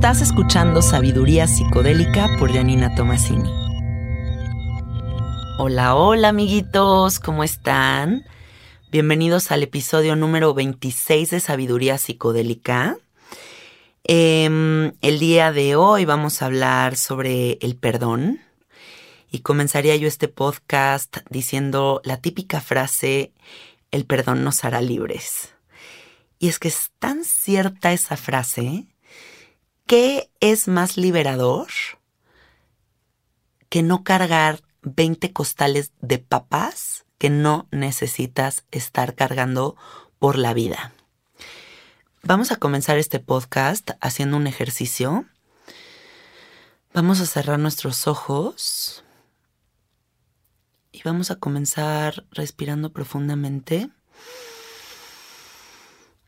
Estás escuchando Sabiduría Psicodélica por Janina Tomasini. Hola, hola amiguitos, ¿cómo están? Bienvenidos al episodio número 26 de Sabiduría Psicodélica. Em, el día de hoy vamos a hablar sobre el perdón y comenzaría yo este podcast diciendo la típica frase, el perdón nos hará libres. Y es que es tan cierta esa frase ¿Qué es más liberador que no cargar 20 costales de papas que no necesitas estar cargando por la vida? Vamos a comenzar este podcast haciendo un ejercicio. Vamos a cerrar nuestros ojos y vamos a comenzar respirando profundamente,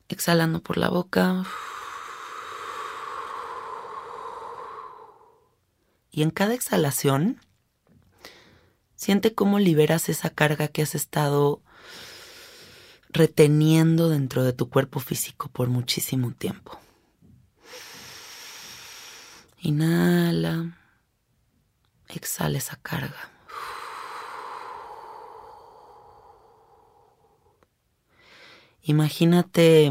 exhalando por la boca. Y en cada exhalación, siente cómo liberas esa carga que has estado reteniendo dentro de tu cuerpo físico por muchísimo tiempo. Inhala, exhala esa carga. Imagínate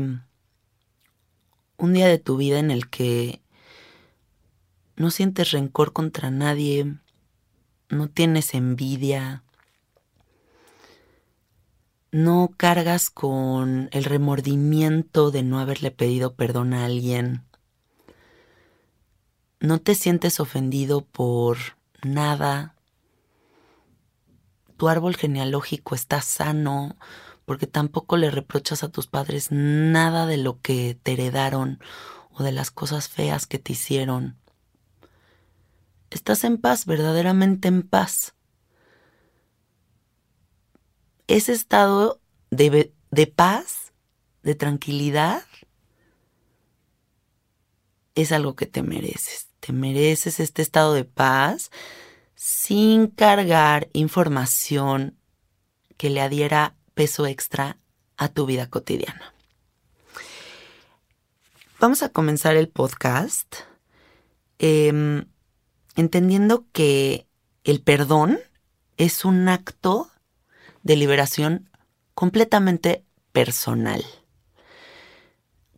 un día de tu vida en el que no sientes rencor contra nadie, no tienes envidia, no cargas con el remordimiento de no haberle pedido perdón a alguien, no te sientes ofendido por nada, tu árbol genealógico está sano, porque tampoco le reprochas a tus padres nada de lo que te heredaron o de las cosas feas que te hicieron estás en paz, verdaderamente en paz. Ese estado de, de paz, de tranquilidad, es algo que te mereces. Te mereces este estado de paz sin cargar información que le adhiera peso extra a tu vida cotidiana. Vamos a comenzar el podcast. Em, entendiendo que el perdón es un acto de liberación completamente personal.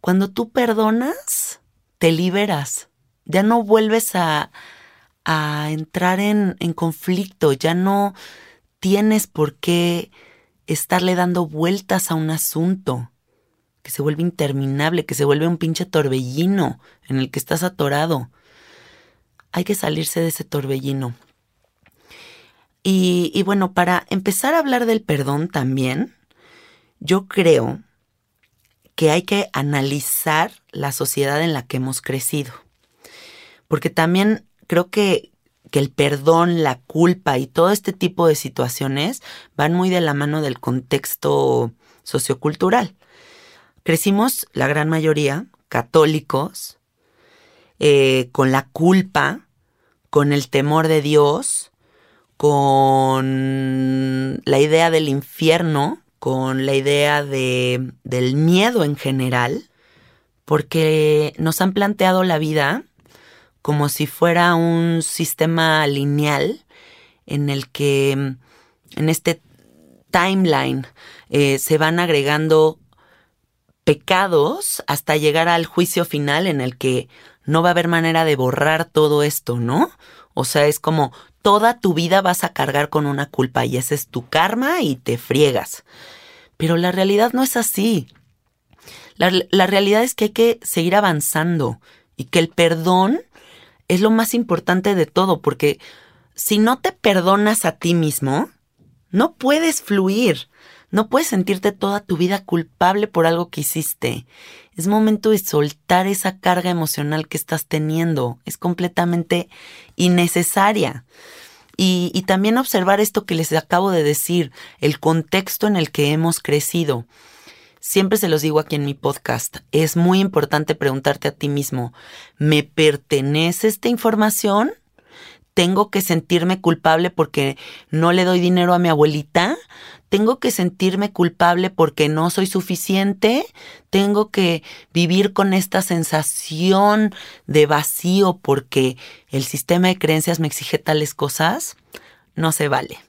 Cuando tú perdonas, te liberas, ya no vuelves a, entrar en, en conflicto, ya no tienes por qué estarle dando vueltas a un asunto que se vuelve interminable, que se vuelve un pinche torbellino en el que estás atorado hay que salirse de ese torbellino. Y, bueno, para empezar a hablar del perdón también, yo creo que hay que analizar la sociedad en la que hemos crecido. Porque también creo que, que, el perdón, la culpa y todo este tipo de situaciones van muy de la mano del contexto sociocultural. Crecimos, la gran mayoría, católicos, eh, con la culpa, con el temor de Dios, con la idea del infierno, con la idea de, del miedo en general, porque nos han planteado la vida como si fuera un sistema lineal en el que en este timeline eh, se van agregando pecados hasta llegar al juicio final en el que no va a haber manera de borrar todo esto, ¿no? O sea, es como toda tu vida vas a cargar con una culpa y ese es tu karma y te friegas. Pero la realidad no es así. La, la realidad es que hay que seguir avanzando y que el perdón es lo más importante de todo, porque si no te perdonas a ti mismo, No puedes fluir. No puedes sentirte toda tu vida culpable por algo que hiciste. Es momento de soltar esa carga emocional que estás teniendo. Es completamente innecesaria. Y, y, también observar esto que les acabo de decir, el contexto en el que hemos crecido. Siempre se los digo aquí en mi podcast, es muy importante preguntarte a ti mismo, ¿me pertenece esta información? tengo que sentirme culpable porque no le doy dinero a mi abuelita, tengo que sentirme culpable porque no soy suficiente, tengo que vivir con esta sensación de vacío porque el sistema de creencias me exige tales cosas, no se vale.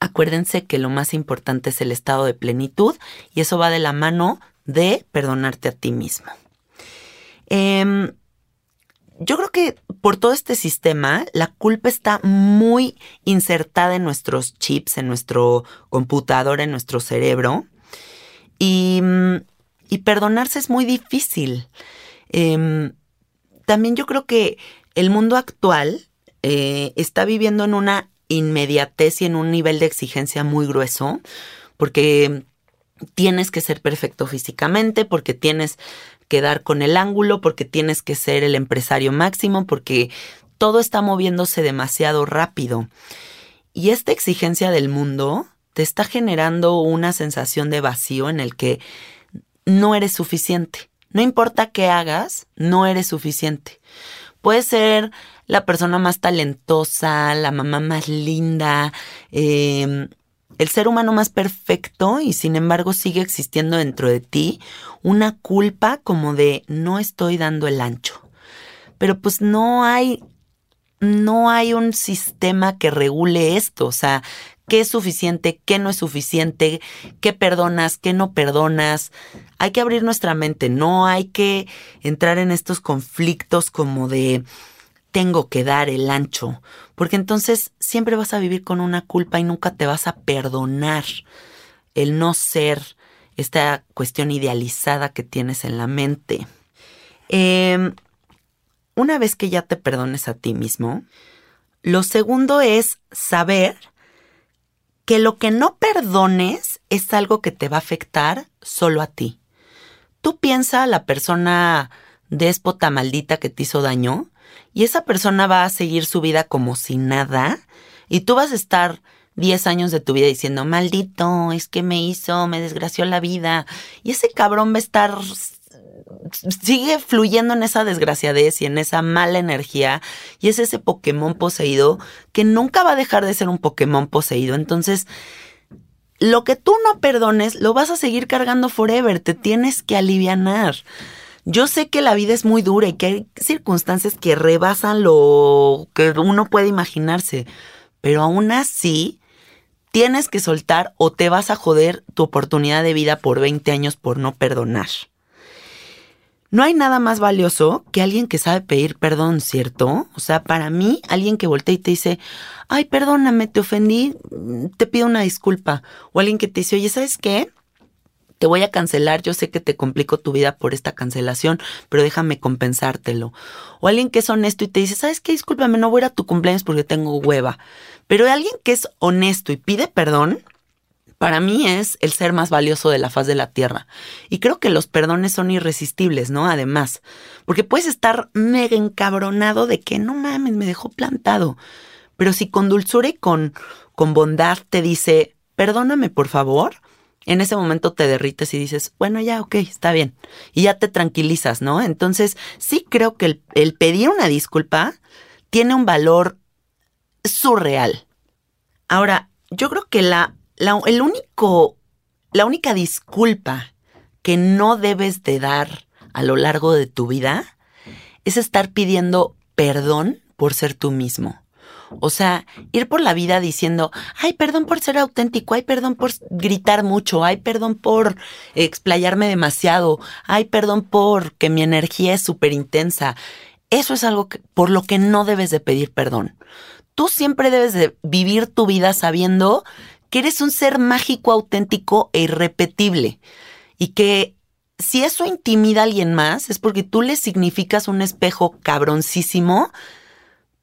Acuérdense que lo más importante es el estado de plenitud y eso va de la mano de perdonarte a ti mismo. Eh, yo creo que por todo este sistema, la culpa está muy insertada en nuestros chips, en nuestro computador, en nuestro cerebro. Y, perdonarse es muy difícil. Em, también yo creo que el mundo actual eh, está viviendo en una inmediatez y en un nivel de exigencia muy grueso, porque tienes que ser perfecto físicamente, porque tienes quedar con el ángulo, porque tienes que ser el empresario máximo, porque todo está moviéndose demasiado rápido. Y esta exigencia del mundo te está generando una sensación de vacío en el que no eres suficiente. No importa qué hagas, no eres suficiente. Puedes ser la persona más talentosa, la mamá más linda, eh, el ser humano más perfecto y sin embargo sigue existiendo dentro de ti una culpa como de no estoy dando el ancho. Pero pues no hay no hay un sistema que regule esto, o sea, qué es suficiente, qué no es suficiente, qué perdonas, qué no perdonas. Hay que abrir nuestra mente, no hay que entrar en estos conflictos como de tengo que dar el ancho, porque entonces siempre vas a vivir con una culpa y nunca te vas a perdonar el no ser esta cuestión idealizada que tienes en la mente. Em, una vez que ya te perdones a ti mismo, lo segundo es saber que lo que no perdones es algo que te va a afectar solo a ti. Tú piensa la persona déspota maldita que te hizo daño y esa persona va a seguir su vida como si nada y tú vas a estar 10 años de tu vida diciendo, maldito, es que me hizo, me desgració la vida. Y ese cabrón va a estar, sigue fluyendo en esa desgraciadez y en esa mala energía. Y es ese Pokémon poseído que nunca va a dejar de ser un Pokémon poseído. Entonces, lo que tú no perdones, lo vas a seguir cargando forever. Te tienes que alivianar. Yo sé que la vida es muy dura y que hay circunstancias que rebasan lo que uno puede imaginarse, pero aún así tienes que soltar o te vas a joder tu oportunidad de vida por 20 años por no perdonar. No hay nada más valioso que alguien que sabe pedir perdón, ¿cierto? O sea, para mí, alguien que voltea y te dice, ay, perdóname, te ofendí, te pido una disculpa. O alguien que te dice, oye, ¿sabes qué? Te voy a cancelar, yo sé que te complico tu vida por esta cancelación, pero déjame compensártelo. O alguien que es honesto y te dice, ¿sabes qué? Discúlpame, no voy a ir a tu cumpleaños porque tengo hueva. Pero alguien que es honesto y pide perdón, para mí es el ser más valioso de la faz de la tierra. Y creo que los perdones son irresistibles, ¿no? Además, porque puedes estar mega encabronado de que no mames, me dejó plantado. Pero si con dulzura y con, con bondad te dice, perdóname por favor, en ese momento te derrites y dices, bueno, ya, ok, está bien. Y ya te tranquilizas, ¿no? Entonces, sí creo que el, pedir una disculpa tiene un valor surreal. Ahora, yo creo que la, el único, la única disculpa que no debes de dar a lo largo de tu vida es estar pidiendo perdón por ser tú mismo. O sea, ir por la vida diciendo, ay, perdón por ser auténtico, ay, perdón por gritar mucho, ay, perdón por explayarme demasiado, ay, perdón por que mi energía es súper intensa. Eso es algo por lo que no debes de pedir perdón. Tú siempre debes de vivir tu vida sabiendo que eres un ser mágico, auténtico e irrepetible. Y que si eso intimida a alguien más, es porque tú le significas un espejo cabroncísimo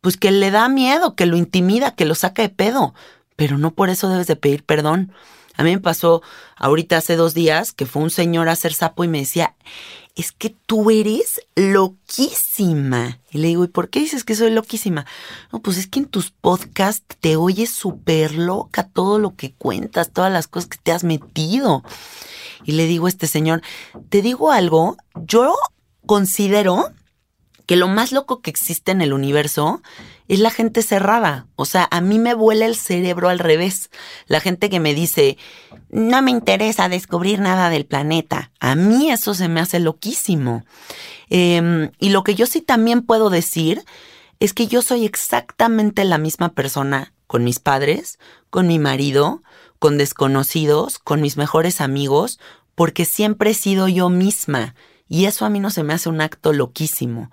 pues que le da miedo, que lo intimida, que lo saca de pedo. pero no por eso debes de pedir perdón. A mí me pasó ahorita hace dos días que fue un señor a hacer sapo y me decía, es que tú eres loquísima. Y le digo, ¿y por qué dices que soy loquísima? No, pues es que en tus podcasts te oyes súper loca todo lo que cuentas, todas las cosas que te has metido. Y le digo a este señor, te digo algo, yo considero que lo más loco que existe en el universo es la gente cerrada. O sea, a mí me vuela el cerebro al revés. La gente que me dice, no me interesa descubrir nada del planeta. A mí eso se me hace loquísimo. Em, y lo que yo sí también puedo decir es que yo soy exactamente la misma persona con mis padres, con mi marido, con desconocidos, con mis mejores amigos, porque siempre he sido yo misma. Y eso a mí no se me hace un acto loquísimo.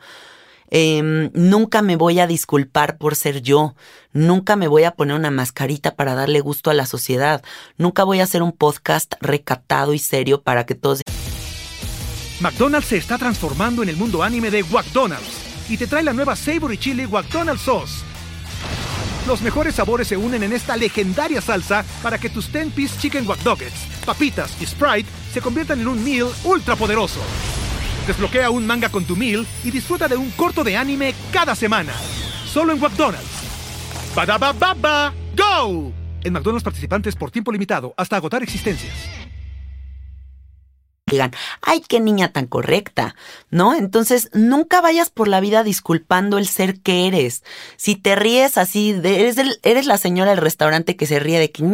Em, nunca me voy a disculpar por ser yo, nunca me voy a poner una mascarita para darle gusto a la sociedad, nunca voy a hacer un podcast recatado y serio para que todos... McDonald's se está transformando en el mundo anime de McDonald's y te trae la nueva Savory Chili McDonald's Sauce. Los mejores sabores se unen en esta legendaria salsa para que tus 10-piece chicken wack papitas y Sprite se conviertan en un meal ultra poderoso. Desbloquea un manga con tu meal y disfruta de un corto de anime cada semana. Solo en McDonald's. baba ¡Go! En McDonald's participantes por tiempo limitado hasta agotar existencias. Digan, ay, qué niña tan correcta, ¿no? Entonces, nunca vayas por la vida disculpando el ser que eres. Si te ríes así, eres, eres la señora del restaurante que se ríe de que,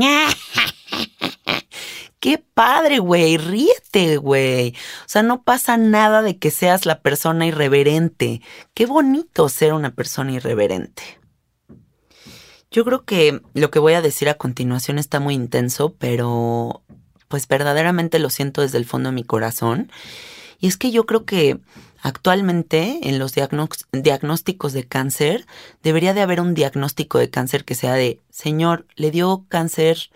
qué padre, güey, ríete, güey. O sea, no pasa nada de que seas la persona irreverente. Qué bonito ser una persona irreverente. Yo creo que lo que voy a decir a continuación está muy intenso, pero pues verdaderamente lo siento desde el fondo de mi corazón. Y es que yo creo que actualmente en los diagnósticos de cáncer debería de haber un diagnóstico de cáncer que sea de, señor, le dio cáncer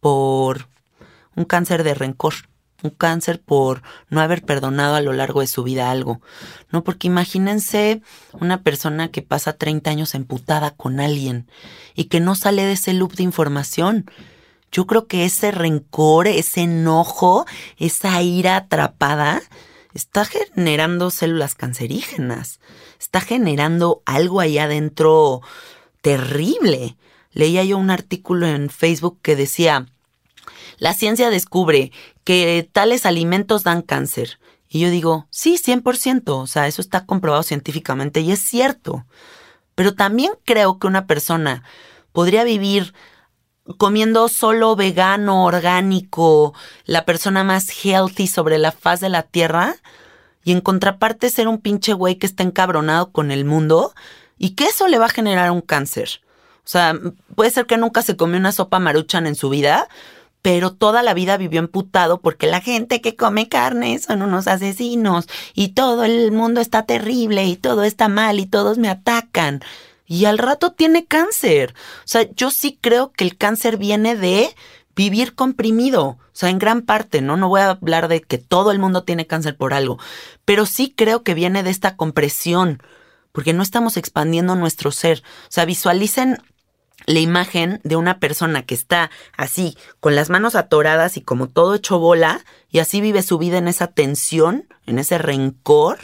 por un cáncer de rencor, un cáncer por no haber perdonado a lo largo de su vida algo, ¿no? Porque imagínense una persona que pasa 30 años emputada con alguien y que no sale de ese loop de información. Yo creo que ese rencor, ese enojo, esa ira atrapada, está generando células cancerígenas, está generando algo ahí adentro terrible. Leía yo un artículo en Facebook que decía, la ciencia descubre que tales alimentos dan cáncer. Y yo digo, sí, 100%, o sea, eso está comprobado científicamente y es cierto. Pero también creo que una persona podría vivir comiendo solo vegano, orgánico, la persona más healthy sobre la faz de la tierra, y en contraparte ser un pinche güey que está encabronado con el mundo, y que eso le va a generar un cáncer. O sea, puede ser que nunca se comió una sopa maruchan en su vida, pero toda la vida vivió emputado porque la gente que come carne son unos asesinos y todo el mundo está terrible y todo está mal y todos me atacan. Y al rato tiene cáncer. O sea, yo sí creo que el cáncer viene de vivir comprimido. O sea, en gran parte, ¿no? No voy a hablar de que todo el mundo tiene cáncer por algo, pero sí creo que viene de esta compresión, porque no estamos expandiendo nuestro ser. O sea, visualicen la imagen de una persona que está así, con las manos atoradas y como todo hecho bola, y así vive su vida en esa tensión, en ese rencor,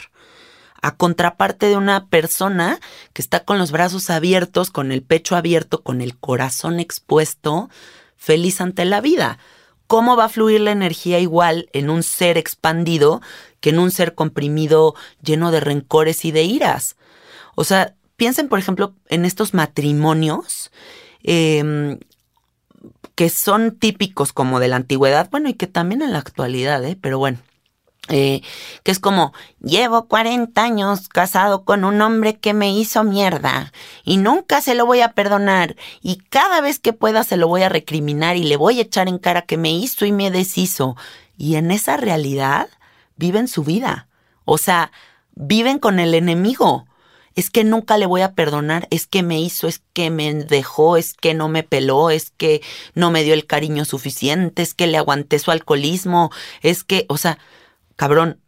a contraparte de una persona que está con los brazos abiertos, con el pecho abierto, con el corazón expuesto, feliz ante la vida. ¿Cómo va a fluir la energía igual en un ser expandido que en un ser comprimido lleno de rencores y de iras? O sea, piensen, por ejemplo, en estos matrimonios em, que son típicos como de la antigüedad, bueno, y que también en la actualidad, ¿eh? pero bueno. Eh, que es como, llevo 40 años casado con un hombre que me hizo mierda y nunca se lo voy a perdonar y cada vez que pueda se lo voy a recriminar y le voy a echar en cara que me hizo y me deshizo. Y en esa realidad viven su vida. O sea, viven con el enemigo es que nunca le voy a perdonar, es que me hizo, es que me dejó, es que no me peló, es que no me dio el cariño suficiente, es que le aguanté su alcoholismo, es que, o sea, cabrón,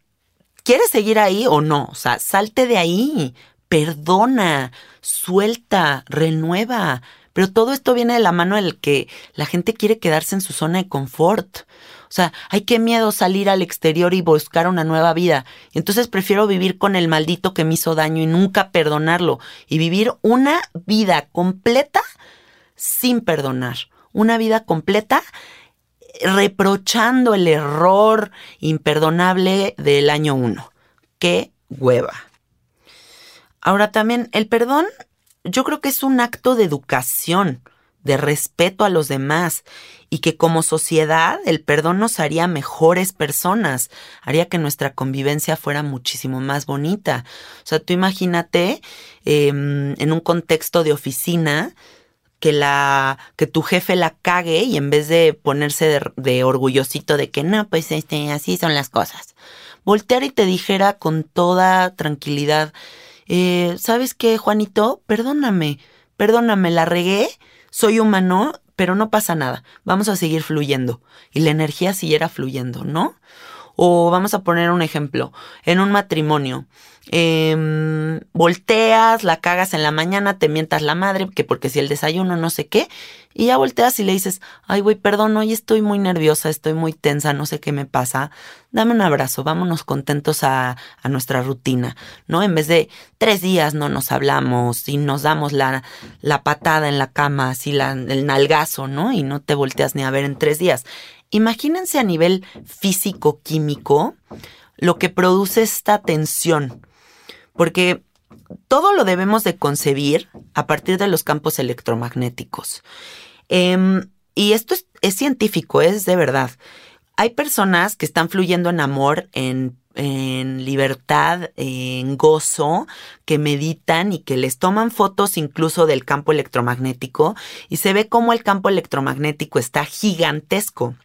¿quieres seguir ahí o no? O sea, salte de ahí, perdona, suelta, renueva, Pero todo esto viene de la mano del que la gente quiere quedarse en su zona de confort. O sea, hay que miedo salir al exterior y buscar una nueva vida. Entonces prefiero vivir con el maldito que me hizo daño y nunca perdonarlo. Y vivir una vida completa sin perdonar. Una vida completa reprochando el error imperdonable del año uno. ¡Qué hueva! Ahora también, el perdón yo creo que es un acto de educación, de respeto a los demás y que como sociedad el perdón nos haría mejores personas, haría que nuestra convivencia fuera muchísimo más bonita. O sea, tú imagínate em, en un contexto de oficina, que la que tu jefe la cague y en vez de ponerse de, orgullosito de que no, pues este, así son las cosas, voltear y te dijera con toda tranquilidad, eh, ¿sabes qué, Juanito? Perdóname, perdóname, la regué, soy humano, pero no pasa nada, vamos a seguir fluyendo. Y la energía siguiera fluyendo, ¿no? O vamos a poner un ejemplo, en un matrimonio, eh, volteas, la cagas en la mañana, te mientas la madre, que porque si el desayuno no sé qué, y ya volteas y le dices, ay güey, perdón, hoy estoy muy nerviosa, estoy muy tensa, no sé qué me pasa, dame un abrazo, vámonos contentos a, a nuestra rutina, ¿no? En vez de tres días no nos hablamos y nos damos la, la patada en la cama, así la, el nalgazo, ¿no? Y no te volteas ni a ver en tres días. Imagínense a nivel físico-químico lo que produce esta tensión, porque todo lo debemos de concebir a partir de los campos electromagnéticos. Em, y esto es, científico, es de verdad. Hay personas que están fluyendo en amor, en en libertad, en gozo, que meditan y que les toman fotos incluso del campo electromagnético y se ve cómo el campo electromagnético está gigantesco.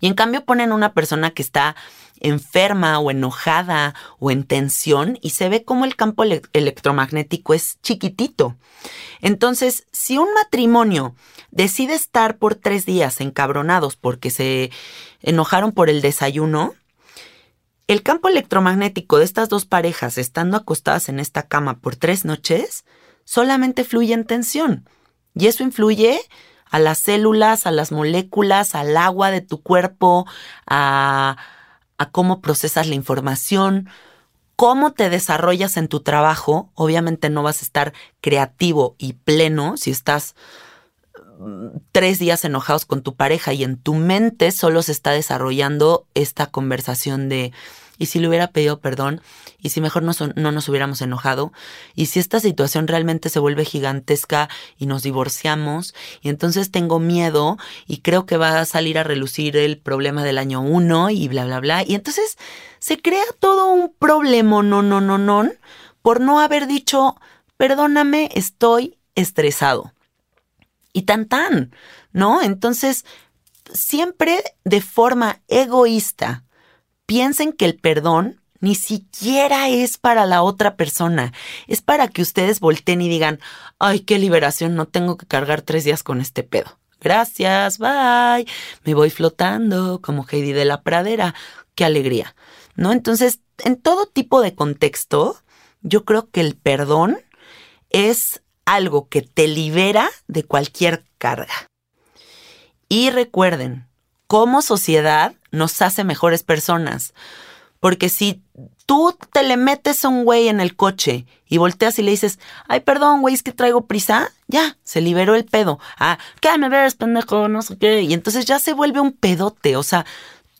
Y en cambio ponen una persona que está enferma o enojada o en tensión y se ve como el campo electromagnético es chiquitito. Entonces, si un matrimonio decide estar por tres días encabronados porque se enojaron por el desayuno, el campo electromagnético de estas dos parejas estando acostadas en esta cama por tres noches solamente fluye en tensión. Y eso influye a las células, a las moléculas, al agua de tu cuerpo, a, cómo procesas la información, cómo te desarrollas en tu trabajo. Obviamente no vas a estar creativo y pleno si estás mm, tres días enojados con tu pareja y en tu mente solo se está desarrollando esta conversación de y si le hubiera pedido perdón, y si mejor no, no nos hubiéramos enojado, y si esta situación realmente se vuelve gigantesca y nos divorciamos, y entonces tengo miedo y creo que va a salir a relucir el problema del año uno y bla, bla, bla, y entonces se crea todo un problema, no, no, no, no, por no haber dicho, perdóname, estoy estresado. Y tan tan, ¿no? Entonces, siempre de forma egoísta, piensen que el perdón ni siquiera es para la otra persona. Es para que ustedes volteen y digan, ay, qué liberación, no tengo que cargar tres días con este pedo. Gracias, bye. Me voy flotando como Heidi de la pradera. Qué alegría. ¿No? Entonces, en todo tipo de contexto, yo creo que el perdón es algo que te libera de cualquier carga. Y recuerden, como sociedad nos hace mejores personas. Porque si tú te le metes a un güey en el coche y volteas y le dices, ay, perdón, güey, es que traigo prisa, ya, se liberó el pedo. Ah, ¿qué me ves, pendejo? No sé qué. Y entonces ya se vuelve un pedote. O sea,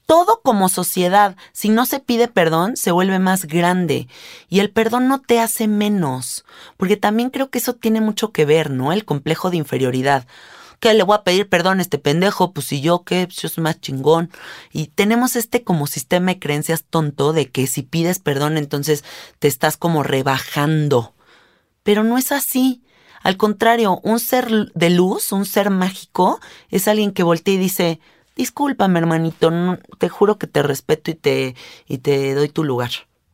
todo como sociedad, si no se pide perdón, se vuelve más grande. Y el perdón no te hace menos. Porque también creo que eso tiene mucho que ver, ¿no? El complejo de inferioridad que le voy a pedir perdón a este pendejo, pues si yo qué, pues yo soy más chingón. Y tenemos este como sistema de creencias tonto de que si pides perdón entonces te estás como rebajando. Pero no es así. Al contrario, un ser de luz, un ser mágico, es alguien que voltea y dice, discúlpame hermanito, te juro que te respeto y te, y te doy tu lugar.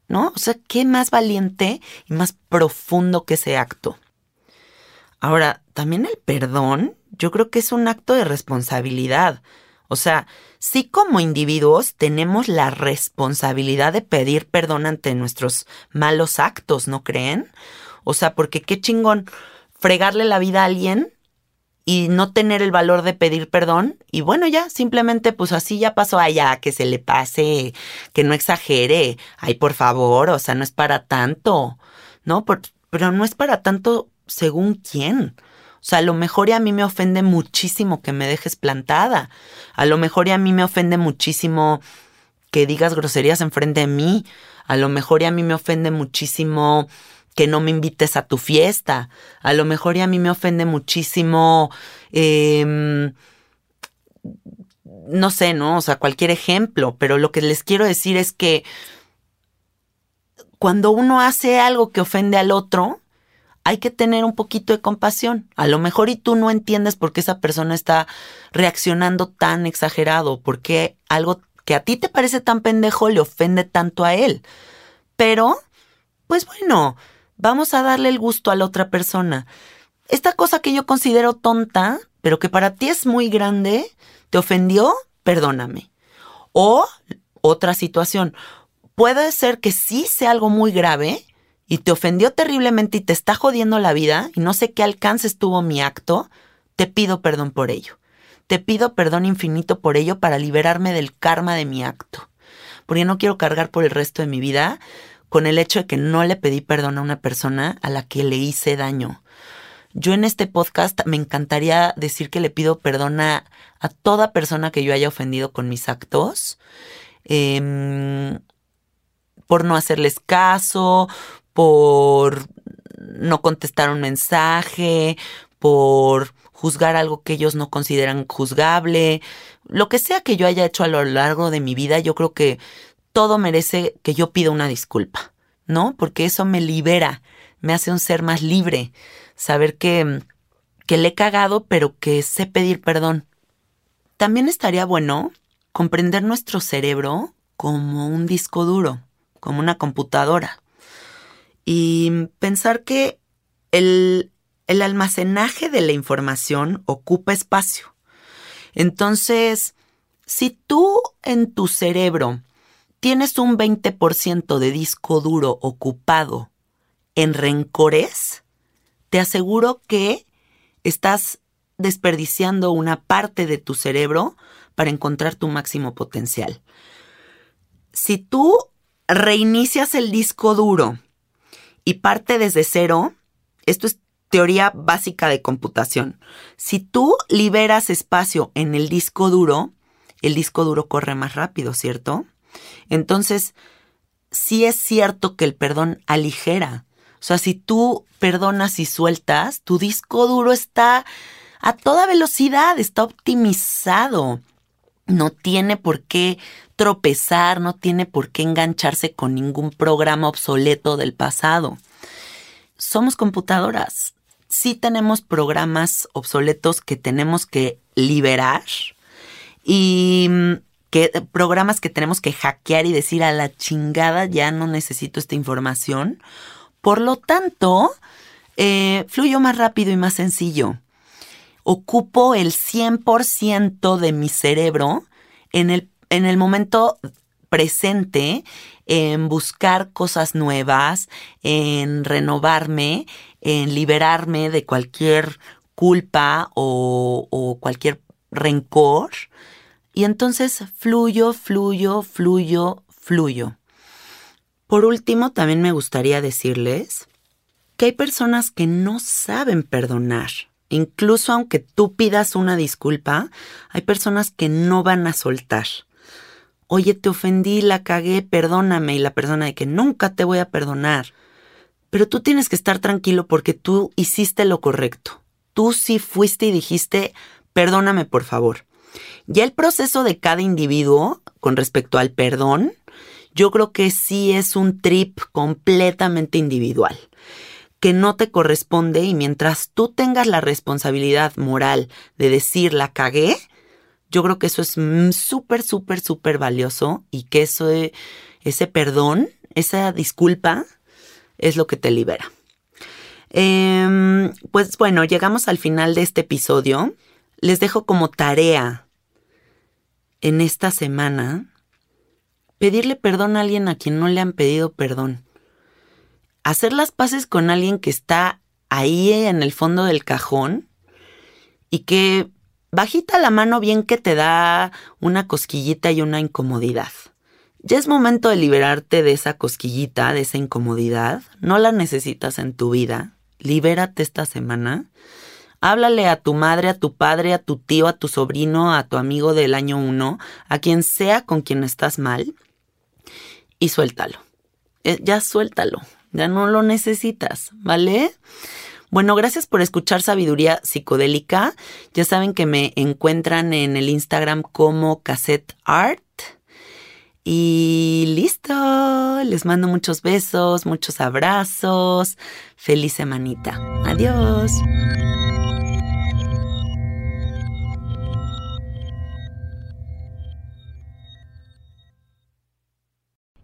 ¿No? O sea, ¿qué más valiente y más profundo que ese acto? Ahora, también el perdón yo creo que es un acto de responsabilidad. O sea, sí como individuos tenemos la responsabilidad de pedir perdón ante nuestros malos actos, ¿no creen? O sea, porque qué chingón fregarle la vida a alguien y no tener el valor de pedir perdón y bueno ya simplemente pues así ya pasó allá que se le pase que no exagere ay por favor o sea no es para tanto no pero no es para tanto según quién o sea, a lo mejor y a mí me ofende muchísimo que me dejes plantada. A lo mejor y a mí me ofende muchísimo que digas groserías enfrente de mí. A lo mejor y a mí me ofende muchísimo que no me invites a tu fiesta. A lo mejor y a mí me ofende muchísimo, em, no sé, ¿no? O sea, cualquier ejemplo, pero lo que les quiero decir es que cuando uno hace algo que ofende al otro, hay que tener un poquito de compasión. A lo mejor y tú no entiendes por qué esa persona está reaccionando tan exagerado, por qué algo que a ti te parece tan pendejo le ofende tanto a él. Pero, pues bueno, vamos a darle el gusto a la otra persona. Esta cosa que yo considero tonta, pero que para ti es muy grande, te ofendió, perdóname. O otra situación, puede ser que sí sea algo muy grave y te ofendió terriblemente y te está jodiendo la vida y no sé qué alcances tuvo mi acto, te pido perdón por ello. Te pido perdón infinito por ello para liberarme del karma de mi acto. Porque no quiero cargar por el resto de mi vida con el hecho de que no le pedí perdón a una persona a la que le hice daño. Yo en este podcast me encantaría decir que le pido perdón a, toda persona que yo haya ofendido con mis actos. Em, por no hacerles caso, por no contestar un mensaje, por juzgar algo que ellos no consideran juzgable, lo que sea que yo haya hecho a lo largo de mi vida, yo creo que todo merece que yo pida una disculpa, ¿no? Porque eso me libera, me hace un ser más libre, saber que, que le he cagado, pero que sé pedir perdón. También estaría bueno comprender nuestro cerebro como un disco duro, como una computadora, y pensar que el, el almacenaje de la información ocupa espacio. Entonces, si tú en tu cerebro tienes un 20% de disco duro ocupado en rencores, te aseguro que estás desperdiciando una parte de tu cerebro para encontrar tu máximo potencial. Si tú reinicias el disco duro y parte desde cero, esto es teoría básica de computación. Si tú liberas espacio en el disco duro, el disco duro corre más rápido, ¿cierto? Entonces, sí es cierto que el perdón aligera. O sea, si tú perdonas y sueltas, tu disco duro está a toda velocidad, está optimizado. No tiene por qué tropezar, no tiene por qué engancharse con ningún programa obsoleto del pasado. Somos computadoras. Sí tenemos programas obsoletos que tenemos que liberar y que, programas que tenemos que hackear y decir a la chingada, ya no necesito esta información. Por lo tanto, eh, fluyo más rápido y más sencillo. Ocupo el 100% de mi cerebro en el, en el momento presente en buscar cosas nuevas, en renovarme, en liberarme de cualquier culpa o, o cualquier rencor y entonces fluyo, fluyo, fluyo, fluyo. Por último, también me gustaría decirles que hay personas que no saben perdonar. Incluso aunque tú pidas una disculpa, hay personas que no van a soltar. Oye, te ofendí, la cagué, perdóname. Y la persona de que nunca te voy a perdonar. Pero tú tienes que estar tranquilo porque tú hiciste lo correcto. Tú sí fuiste y dijiste, perdóname por favor. Ya el proceso de cada individuo con respecto al perdón, yo creo que sí es un trip completamente individual, que no te corresponde y mientras tú tengas la responsabilidad moral de decir la cagué, yo creo que eso es súper, súper, súper valioso y que eso, ese perdón, esa disculpa, es lo que te libera. Em, pues bueno, llegamos al final de este episodio. Les dejo como tarea en esta semana pedirle perdón a alguien a quien no le han pedido perdón. Hacer las paces con alguien que está ahí en el fondo del cajón y que bajita la mano bien que te da una cosquillita y una incomodidad. Ya es momento de liberarte de esa cosquillita, de esa incomodidad. No la necesitas en tu vida. Libérate esta semana. Háblale a tu madre, a tu padre, a tu tío, a tu sobrino, a tu amigo del año uno, a quien sea con quien estás mal, y suéltalo. Eh, ya suéltalo, ya no lo necesitas, ¿vale? Bueno, gracias por escuchar Sabiduría Psicodélica. Ya saben que me encuentran en el Instagram como Cassette Art. Y listo, les mando muchos besos, muchos abrazos. Feliz semanita. Adiós.